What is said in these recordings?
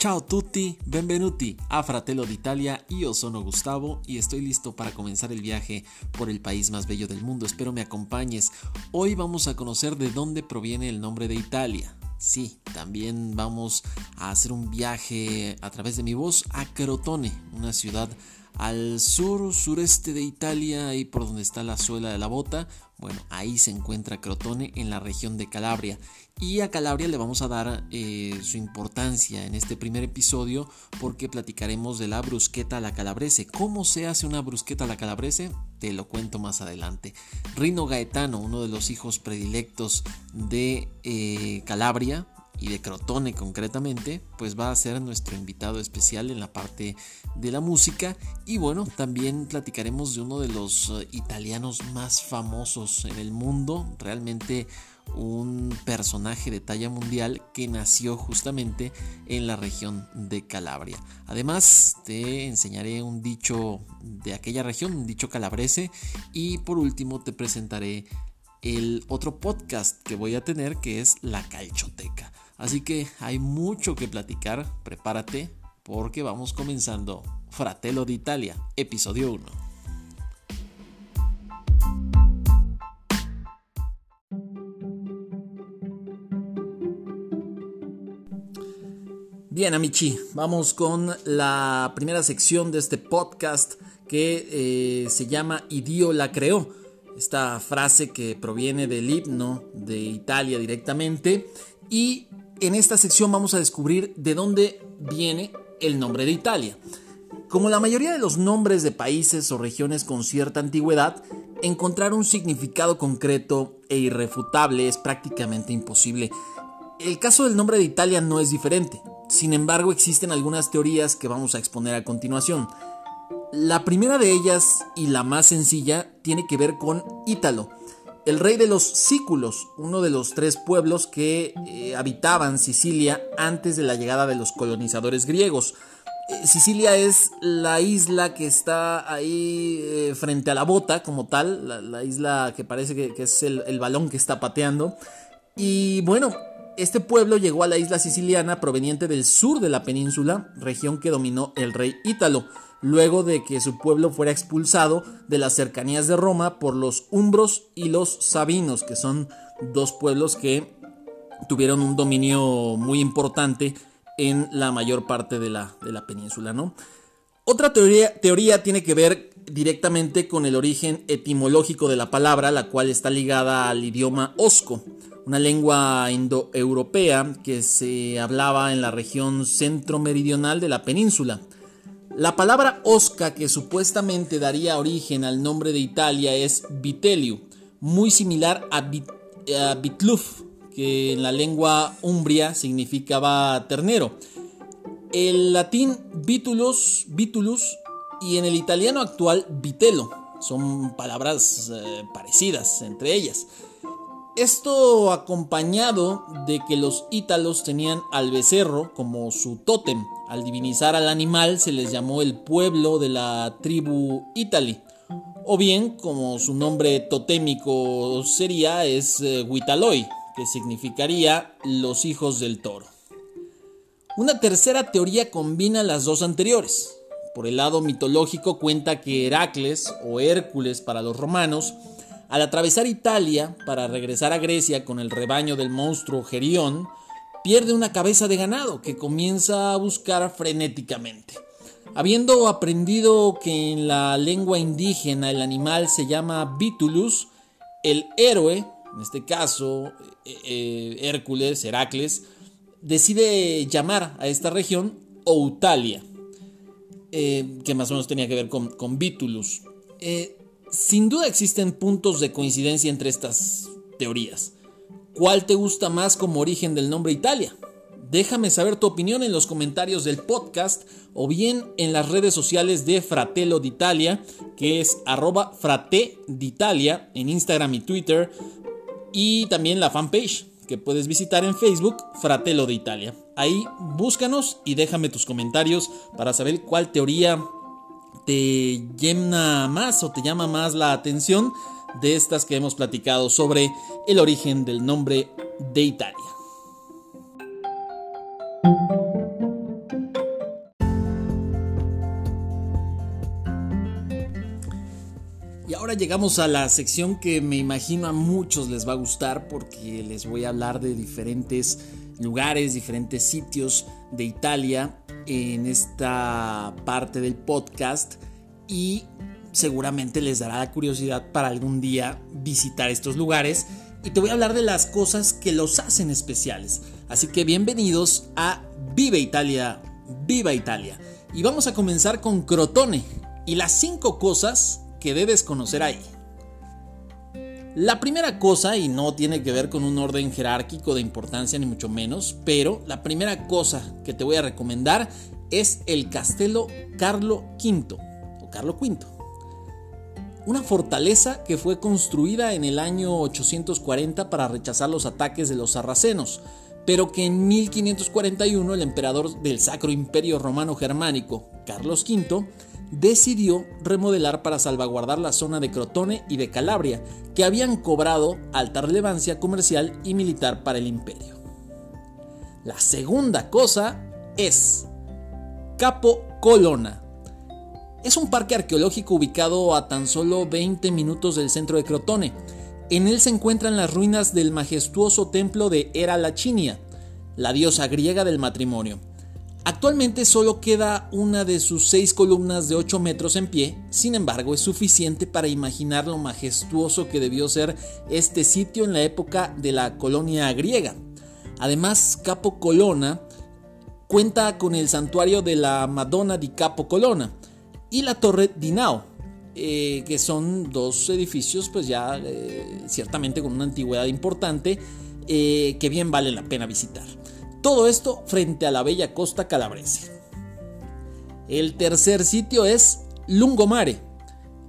Ciao tutti, benvenuti a Fratello d'Italia, io sono Gustavo y estoy listo para comenzar el viaje por el país más bello del mundo. Espero me acompañes. Hoy vamos a conocer de dónde proviene el nombre de Italia. Sí, también vamos a hacer un viaje a través de mi voz a Crotone, una ciudad al sur sureste de Italia y por donde está la suela de la bota, bueno, ahí se encuentra Crotone en la región de Calabria. Y a Calabria le vamos a dar eh, su importancia en este primer episodio porque platicaremos de la brusqueta a la calabrese. ¿Cómo se hace una brusqueta a la calabrese? Te lo cuento más adelante. Rino Gaetano, uno de los hijos predilectos de eh, Calabria, y de Crotone concretamente, pues va a ser nuestro invitado especial en la parte de la música y bueno, también platicaremos de uno de los eh, italianos más famosos en el mundo, realmente un personaje de talla mundial que nació justamente en la región de Calabria. Además, te enseñaré un dicho de aquella región, un dicho calabrese y por último te presentaré el otro podcast que voy a tener que es La Calchoteca. Así que hay mucho que platicar, prepárate porque vamos comenzando Fratello d'Italia, episodio 1. Bien, amici, vamos con la primera sección de este podcast que eh, se llama Idio la creó. Esta frase que proviene del himno de Italia directamente y en esta sección vamos a descubrir de dónde viene el nombre de Italia. Como la mayoría de los nombres de países o regiones con cierta antigüedad, encontrar un significado concreto e irrefutable es prácticamente imposible. El caso del nombre de Italia no es diferente. Sin embargo, existen algunas teorías que vamos a exponer a continuación. La primera de ellas y la más sencilla tiene que ver con Ítalo, el rey de los Sículos, uno de los tres pueblos que eh, habitaban Sicilia antes de la llegada de los colonizadores griegos. Eh, Sicilia es la isla que está ahí eh, frente a la bota como tal, la, isla que parece que, es el, el balón que está pateando. Y bueno, este pueblo llegó a la isla siciliana proveniente del sur de la península, región que dominó el rey Ítalo luego de que su pueblo fuera expulsado de las cercanías de Roma por los umbros y los sabinos, que son dos pueblos que tuvieron un dominio muy importante en la mayor parte de la, de la península. ¿no? Otra teoría, teoría tiene que ver directamente con el origen etimológico de la palabra, la cual está ligada al idioma osco, una lengua indoeuropea que se hablaba en la región centro-meridional de la península. La palabra osca que supuestamente daría origen al nombre de Italia es vitelliu, muy similar a, bitluf, que en la lengua umbria significaba ternero. El latín vitulus, vitulus y en el italiano actual vitello son palabras eh, parecidas entre ellas. Esto acompañado de que los ítalos tenían al becerro como su tótem. Al divinizar al animal se les llamó el pueblo de la tribu Itali. O bien, como su nombre totémico sería, es eh, Huitaloi, que significaría los hijos del toro. Una tercera teoría combina las dos anteriores. Por el lado mitológico cuenta que Heracles o Hércules para los romanos al atravesar Italia para regresar a Grecia con el rebaño del monstruo Gerión, pierde una cabeza de ganado que comienza a buscar frenéticamente. Habiendo aprendido que en la lengua indígena el animal se llama Bitulus, el héroe, en este caso eh, eh, Hércules, Heracles, decide llamar a esta región Outalia, eh, que más o menos tenía que ver con, con Bitulus. Sin duda existen puntos de coincidencia entre estas teorías. ¿Cuál te gusta más como origen del nombre Italia? Déjame saber tu opinión en los comentarios del podcast o bien en las redes sociales de Fratello d'Italia, que es arroba frate d'Italia en Instagram y Twitter, y también la fanpage que puedes visitar en Facebook, Fratello d'Italia. Ahí búscanos y déjame tus comentarios para saber cuál teoría te llena más o te llama más la atención de estas que hemos platicado sobre el origen del nombre de Italia. Y ahora llegamos a la sección que me imagino a muchos les va a gustar porque les voy a hablar de diferentes lugares, diferentes sitios de Italia en esta parte del podcast y seguramente les dará curiosidad para algún día visitar estos lugares y te voy a hablar de las cosas que los hacen especiales. Así que bienvenidos a Vive Italia, Viva Italia. Y vamos a comenzar con Crotone y las 5 cosas que debes conocer ahí. La primera cosa, y no tiene que ver con un orden jerárquico de importancia ni mucho menos, pero la primera cosa que te voy a recomendar es el Castelo Carlo V o Carlo V. Una fortaleza que fue construida en el año 840 para rechazar los ataques de los sarracenos, pero que en 1541 el emperador del Sacro Imperio Romano Germánico, Carlos V, decidió remodelar para salvaguardar la zona de Crotone y de Calabria, que habían cobrado alta relevancia comercial y militar para el imperio. La segunda cosa es Capo Colonna. Es un parque arqueológico ubicado a tan solo 20 minutos del centro de Crotone. En él se encuentran las ruinas del majestuoso templo de Hera Lachinia, la diosa griega del matrimonio Actualmente solo queda una de sus seis columnas de 8 metros en pie, sin embargo es suficiente para imaginar lo majestuoso que debió ser este sitio en la época de la colonia griega. Además, Capo Colonna cuenta con el santuario de la Madonna di Capo Colonna y la Torre di Nao, eh, que son dos edificios pues ya eh, ciertamente con una antigüedad importante eh, que bien vale la pena visitar. Todo esto frente a la bella costa calabrese. El tercer sitio es Lungomare,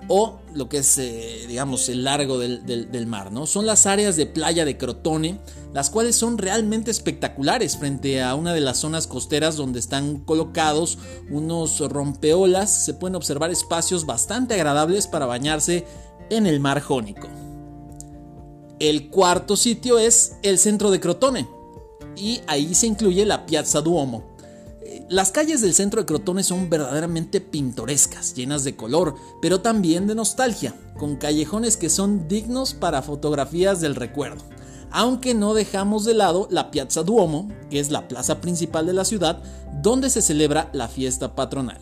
o lo que es, eh, digamos, el largo del, mar, ¿no? Son las áreas de playa de Crotone, las cuales son realmente espectaculares frente a una de las zonas costeras donde están colocados unos rompeolas. Se pueden observar espacios bastante agradables para bañarse en el mar Jónico. El cuarto sitio es el centro de Crotone, y ahí se incluye la Piazza Duomo. Las calles del centro de Crotone son verdaderamente pintorescas, llenas de color, pero también de nostalgia, con callejones que son dignos para fotografías del recuerdo. Aunque no dejamos de lado la Piazza Duomo, que es la plaza principal de la ciudad, donde se celebra la fiesta patronal.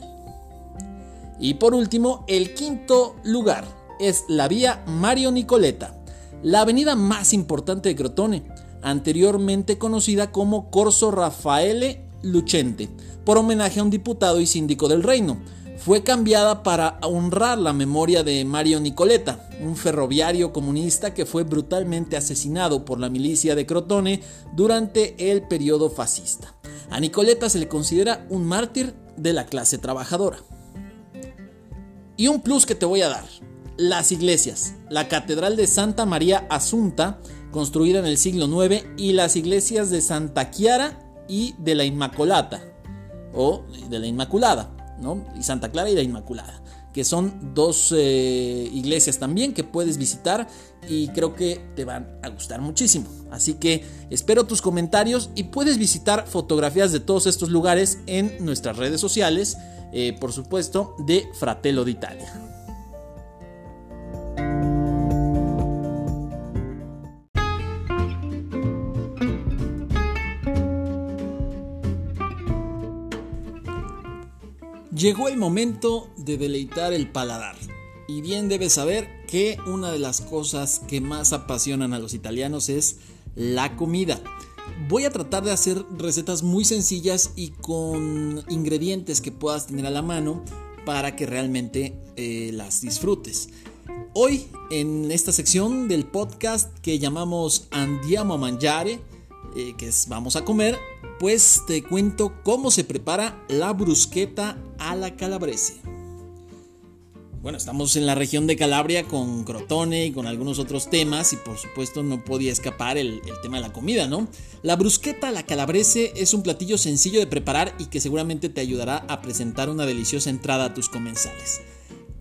Y por último, el quinto lugar es la vía Mario Nicoleta, la avenida más importante de Crotone, anteriormente conocida como Corso Raffaele Lucente, por homenaje a un diputado y síndico del reino. Fue cambiada para honrar la memoria de Mario Nicoleta, un ferroviario comunista que fue brutalmente asesinado por la milicia de Crotone durante el periodo fascista. A Nicoleta se le considera un mártir de la clase trabajadora. Y un plus que te voy a dar, las iglesias. La Catedral de Santa María Asunta construida en el siglo IX, y las iglesias de Santa Chiara y de la Inmaculata, o de la Inmaculada, ¿no? Y Santa Clara y la Inmaculada, que son dos eh, iglesias también que puedes visitar y creo que te van a gustar muchísimo. Así que espero tus comentarios y puedes visitar fotografías de todos estos lugares en nuestras redes sociales, eh, por supuesto, de Fratello d'Italia. Llegó el momento de deleitar el paladar. Y bien debes saber que una de las cosas que más apasionan a los italianos es la comida. Voy a tratar de hacer recetas muy sencillas y con ingredientes que puedas tener a la mano para que realmente eh, las disfrutes. Hoy en esta sección del podcast que llamamos Andiamo a Mangiare, eh, que es vamos a comer, pues te cuento cómo se prepara la brusqueta a la calabrese. Bueno, estamos en la región de Calabria con Crotone y con algunos otros temas y por supuesto no podía escapar el, tema de la comida, ¿no? La brusqueta a la calabrese es un platillo sencillo de preparar y que seguramente te ayudará a presentar una deliciosa entrada a tus comensales.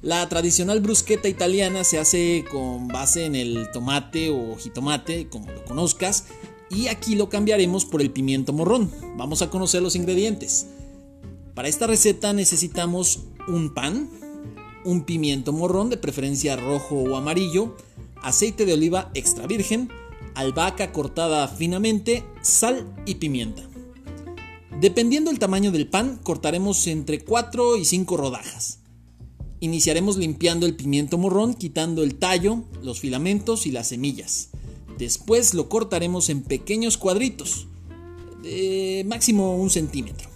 La tradicional brusqueta italiana se hace con base en el tomate o jitomate, como lo conozcas, y aquí lo cambiaremos por el pimiento morrón. Vamos a conocer los ingredientes. Para esta receta necesitamos un pan, un pimiento morrón de preferencia rojo o amarillo, aceite de oliva extra virgen, albahaca cortada finamente, sal y pimienta. Dependiendo del tamaño del pan, cortaremos entre 4 y 5 rodajas. Iniciaremos limpiando el pimiento morrón quitando el tallo, los filamentos y las semillas. Después lo cortaremos en pequeños cuadritos, de máximo un centímetro.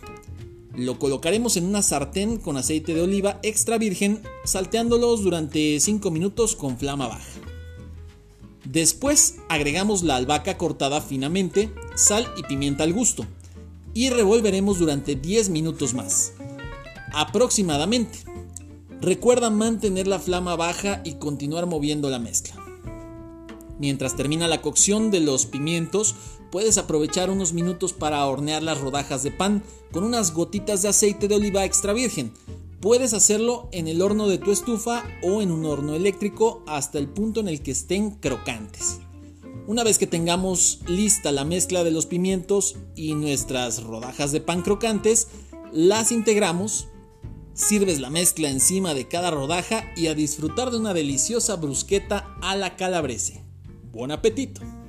Lo colocaremos en una sartén con aceite de oliva extra virgen, salteándolos durante 5 minutos con flama baja. Después agregamos la albahaca cortada finamente, sal y pimienta al gusto, y revolveremos durante 10 minutos más. Aproximadamente. Recuerda mantener la flama baja y continuar moviendo la mezcla. Mientras termina la cocción de los pimientos, puedes aprovechar unos minutos para hornear las rodajas de pan con unas gotitas de aceite de oliva extra virgen. Puedes hacerlo en el horno de tu estufa o en un horno eléctrico hasta el punto en el que estén crocantes. Una vez que tengamos lista la mezcla de los pimientos y nuestras rodajas de pan crocantes, las integramos Sirves la mezcla encima de cada rodaja y a disfrutar de una deliciosa brusqueta a la calabrese. ¡Buen apetito!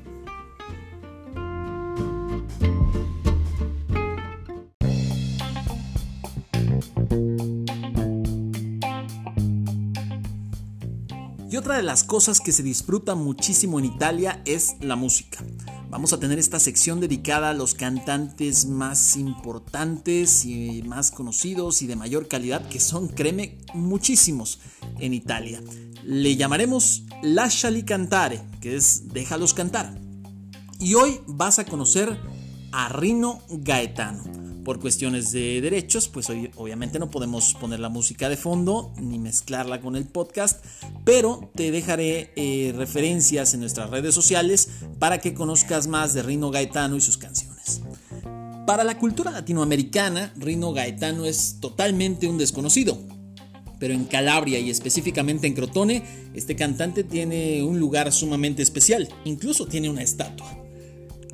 Y otra de las cosas que se disfruta muchísimo en Italia es la música. Vamos a tener esta sección dedicada a los cantantes más importantes y más conocidos y de mayor calidad, que son, créeme, muchísimos en Italia. Le llamaremos Lasciali Cantare, que es déjalos cantar. Y hoy vas a conocer a Rino Gaetano por cuestiones de derechos, pues hoy, obviamente no podemos poner la música de fondo ni mezclarla con el podcast, pero te dejaré eh, referencias en nuestras redes sociales para que conozcas más de Rino Gaetano y sus canciones. Para la cultura latinoamericana, Rino Gaetano es totalmente un desconocido. Pero en Calabria y específicamente en Crotone, este cantante tiene un lugar sumamente especial, incluso tiene una estatua.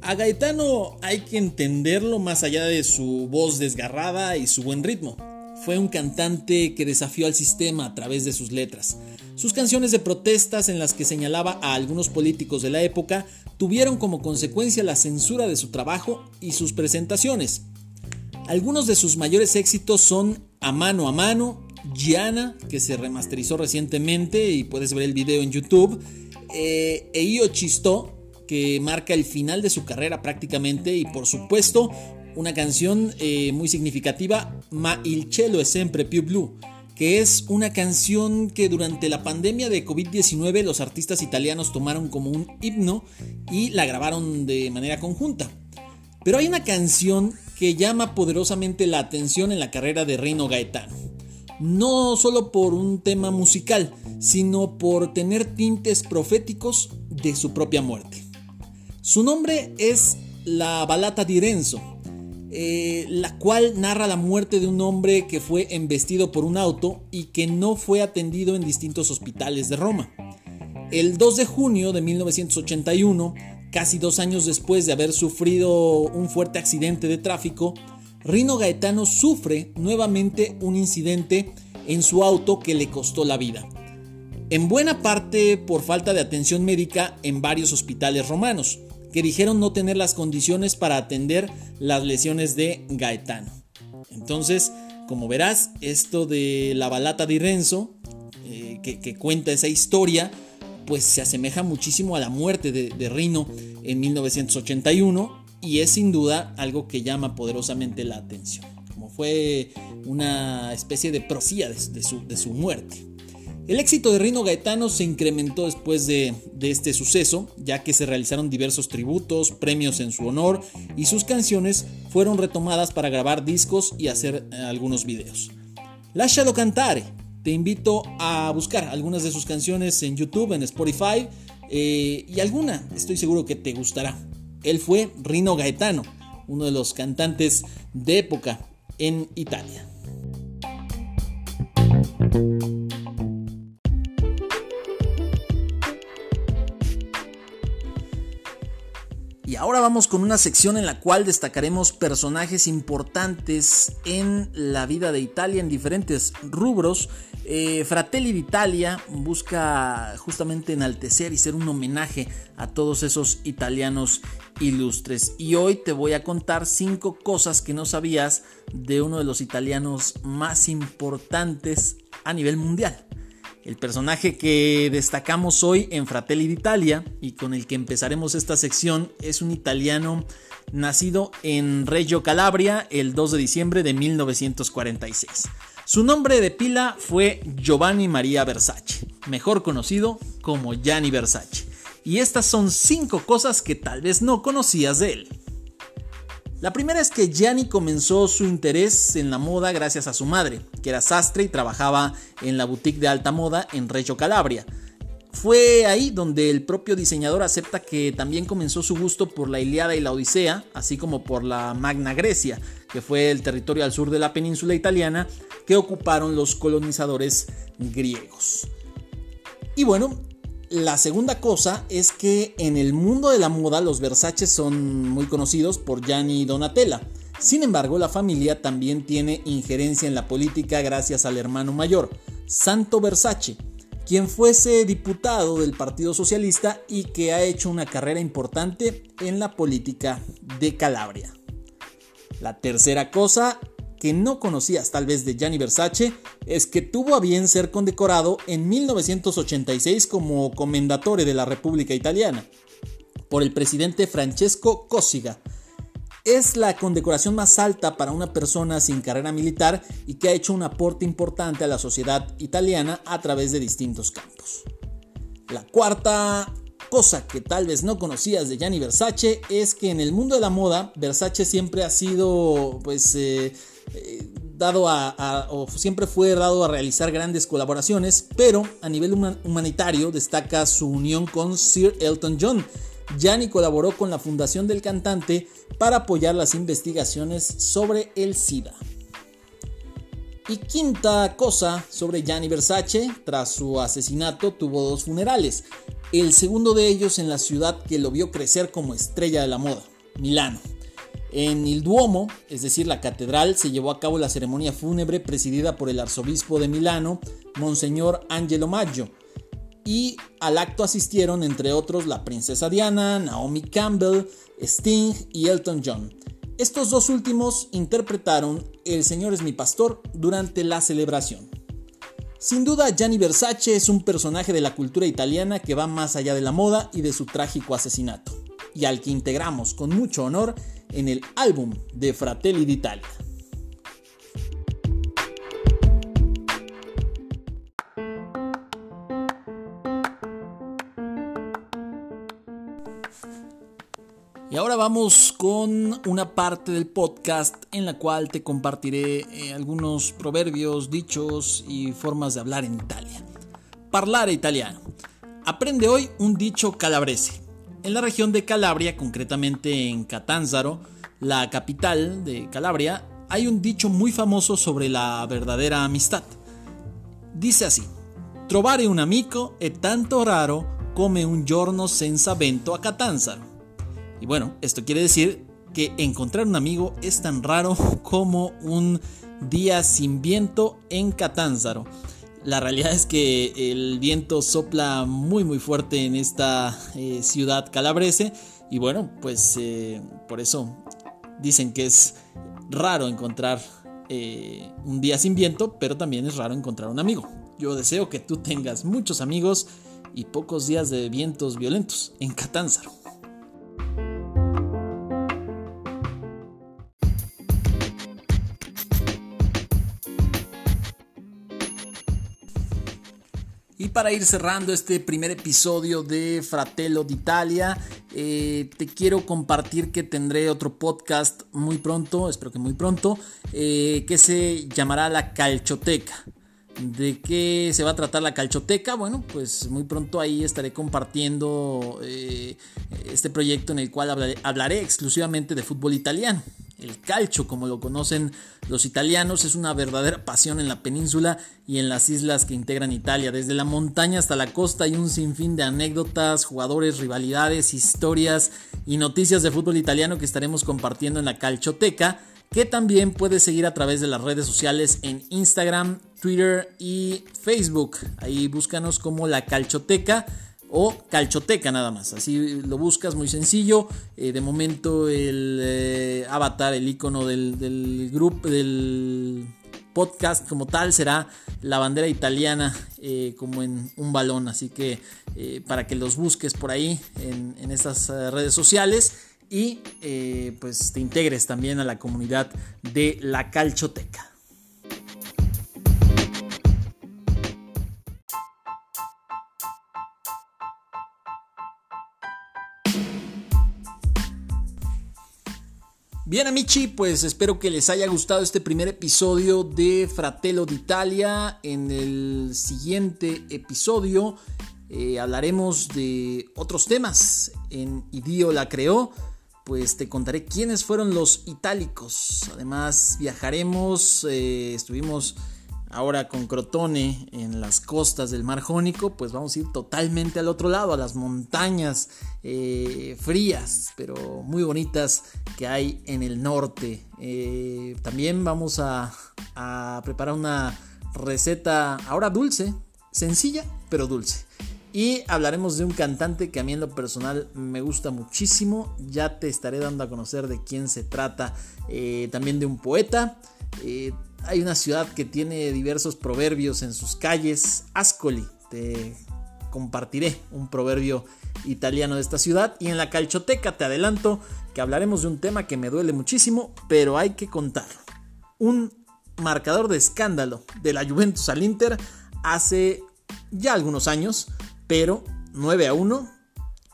A Gaetano hay que entenderlo más allá de su voz desgarrada y su buen ritmo. Fue un cantante que desafió al sistema a través de sus letras. Sus canciones de protestas en las que señalaba a algunos políticos de la época tuvieron como consecuencia la censura de su trabajo y sus presentaciones. Algunos de sus mayores éxitos son A mano a mano, Gianna, que se remasterizó recientemente y puedes ver el video en YouTube, eh, e Io Chistó, que marca el final de su carrera prácticamente y por supuesto una canción eh, muy significativa, Ma il cielo è sempre più blu, que es una canción que durante la pandemia de COVID-19 los artistas italianos tomaron como un himno y la grabaron de manera conjunta. Pero hay una canción que llama poderosamente la atención en la carrera de Reino Gaetano. No solo por un tema musical, sino por tener tintes proféticos de su propia muerte. Su nombre es la Balata di Renzo, eh, la cual narra la muerte de un hombre que fue embestido por un auto y que no fue atendido en distintos hospitales de Roma. El 2 de junio de 1981, casi dos años después de haber sufrido un fuerte accidente de tráfico, Rino Gaetano sufre nuevamente un incidente en su auto que le costó la vida. En buena parte por falta de atención médica en varios hospitales romanos que dijeron no tener las condiciones para atender las lesiones de Gaetano. Entonces, como verás, esto de la balata de Renzo, eh, que, cuenta esa historia, pues se asemeja muchísimo a la muerte de, Rino en 1981 y es sin duda algo que llama poderosamente la atención, como fue una especie de prosía de su muerte. El éxito de Rino Gaetano se incrementó después de, este suceso, ya que se realizaron diversos tributos, premios en su honor y sus canciones fueron retomadas para grabar discos y hacer eh, algunos videos. Lascialo cantare. Te invito a buscar algunas de sus canciones en YouTube, en Spotify eh, y alguna, estoy seguro que te gustará. Él fue Rino Gaetano, uno de los cantantes de época en Italia. Ahora vamos con una sección en la cual destacaremos personajes importantes en la vida de Italia en diferentes rubros. Eh, Fratelli d'Italia busca justamente enaltecer y ser un homenaje a todos esos italianos ilustres. Y hoy te voy a contar cinco cosas que no sabías de uno de los italianos más importantes a nivel mundial. El personaje que destacamos hoy en Fratelli d'Italia y con el que empezaremos esta sección es un italiano nacido en Reggio Calabria el 2 de diciembre de 1946. Su nombre de pila fue Giovanni Maria Versace, mejor conocido como Gianni Versace. Y estas son cinco cosas que tal vez no conocías de él. La primera es que Gianni comenzó su interés en la moda gracias a su madre, que era sastre y trabajaba en la boutique de alta moda en Reggio Calabria. Fue ahí donde el propio diseñador acepta que también comenzó su gusto por la Iliada y la Odisea, así como por la Magna Grecia, que fue el territorio al sur de la península italiana que ocuparon los colonizadores griegos. Y bueno, la segunda cosa es que en el mundo de la moda los Versace son muy conocidos por Gianni Donatella. Sin embargo, la familia también tiene injerencia en la política gracias al hermano mayor, Santo Versace, quien fuese diputado del Partido Socialista y que ha hecho una carrera importante en la política de Calabria. La tercera cosa que no conocías tal vez de Gianni Versace es que tuvo a bien ser condecorado en 1986 como Commendatore de la República Italiana por el presidente Francesco Cossiga es la condecoración más alta para una persona sin carrera militar y que ha hecho un aporte importante a la sociedad italiana a través de distintos campos. La cuarta cosa que tal vez no conocías de Gianni Versace es que en el mundo de la moda Versace siempre ha sido pues eh, eh, dado a, siempre fue dado a realizar grandes colaboraciones, pero a nivel humanitario destaca su unión con Sir Elton John Gianni colaboró con la fundación del cantante para apoyar las investigaciones sobre el SIDA. Y quinta cosa sobre Gianni Versace, tras su asesinato tuvo dos funerales, el segundo de ellos en la ciudad que lo vio crecer como estrella de la moda, Milano. En el Duomo, es decir, la catedral, se llevó a cabo la ceremonia fúnebre presidida por el arzobispo de Milano, Monseñor Angelo Maggio, y al acto asistieron entre otros la princesa Diana, Naomi Campbell, Sting y Elton John. Estos dos últimos interpretaron El Señor es mi pastor durante la celebración. Sin duda, Gianni Versace es un personaje de la cultura italiana que va más allá de la moda y de su trágico asesinato, y al que integramos con mucho honor en el álbum de Fratelli d'Italia. Y ahora vamos con una parte del podcast en la cual te compartiré eh, algunos proverbios, dichos y formas de hablar en Italia. Parlare italiano. Aprende hoy un dicho calabrese. En la región de Calabria, concretamente en Catanzaro, la capital de Calabria, hay un dicho muy famoso sobre la verdadera amistad. Dice así: Trovare un amico è tanto raro come un giorno senza vento a Catanzaro. Y bueno, esto quiere decir que encontrar un amigo es tan raro como un día sin viento en Catanzaro. La realidad es que el viento sopla muy muy fuerte en esta eh, ciudad calabrese y bueno, pues eh, por eso dicen que es raro encontrar eh, un día sin viento, pero también es raro encontrar un amigo. Yo deseo que tú tengas muchos amigos y pocos días de vientos violentos en Catanzaro. Para ir cerrando este primer episodio de Fratello d'Italia, eh, te quiero compartir que tendré otro podcast muy pronto, espero que muy pronto, eh, que se llamará La Calchoteca. ¿De qué se va a tratar la calchoteca? Bueno, pues muy pronto ahí estaré compartiendo eh, este proyecto en el cual hablaré exclusivamente de fútbol italiano. El calcio, como lo conocen los italianos, es una verdadera pasión en la península y en las islas que integran Italia. Desde la montaña hasta la costa hay un sinfín de anécdotas, jugadores, rivalidades, historias y noticias de fútbol italiano que estaremos compartiendo en la calchoteca, que también puedes seguir a través de las redes sociales en Instagram Twitter y Facebook. Ahí búscanos como La Calchoteca o Calchoteca nada más. Así lo buscas muy sencillo. Eh, de momento el eh, avatar, el icono del, grupo, del podcast como tal será la bandera italiana eh, como en un balón. Así que para que los busques por ahí en, en estas redes sociales y pues te integres también a la comunidad de la Calchoteca. Bien amici, pues espero que les haya gustado este primer episodio de Fratello d'Italia. En el siguiente episodio eh, hablaremos de otros temas. En Idio la creó, pues te contaré quiénes fueron los itálicos. Además viajaremos, eh, estuvimos Ahora con Crotone en las costas del Mar Jónico, pues vamos a ir totalmente al otro lado, a las montañas eh, frías, pero muy bonitas que hay en el norte. Eh, también vamos a, preparar una receta ahora dulce, sencilla, pero dulce. Y hablaremos de un cantante que a mí en lo personal me gusta muchísimo. Ya te estaré dando a conocer de quién se trata. Eh, también de un poeta. Hay una ciudad que tiene diversos proverbios en sus calles. Ascoli, te compartiré un proverbio italiano de esta ciudad. Y en la calchoteca te adelanto que hablaremos de un tema que me duele muchísimo, pero hay que contarlo. Un marcador de escándalo de la Juventus al Inter hace ya algunos años, pero 9 a 1.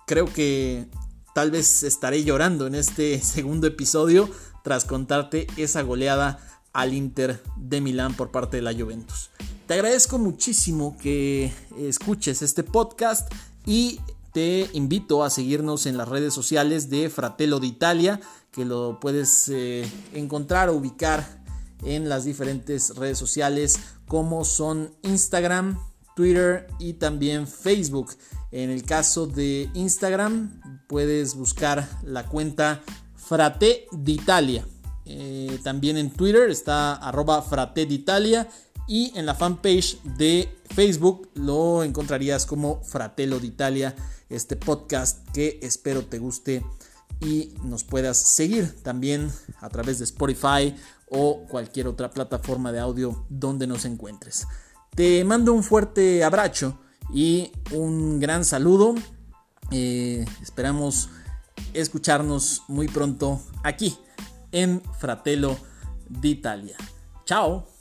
Creo que tal vez estaré llorando en este segundo episodio tras contarte esa goleada al Inter de Milán por parte de la Juventus. Te agradezco muchísimo que escuches este podcast y te invito a seguirnos en las redes sociales de Fratello d'Italia, que lo puedes eh, encontrar o ubicar en las diferentes redes sociales como son Instagram, Twitter y también Facebook. En el caso de Instagram puedes buscar la cuenta Frate d'Italia eh, también en Twitter está arroba frateditalia y en la fanpage de Facebook lo encontrarías como Fratello d'Italia, este podcast que espero te guste y nos puedas seguir también a través de Spotify o cualquier otra plataforma de audio donde nos encuentres. Te mando un fuerte abrazo y un gran saludo. Eh, esperamos escucharnos muy pronto aquí en Fratello d'Italia. Ciao!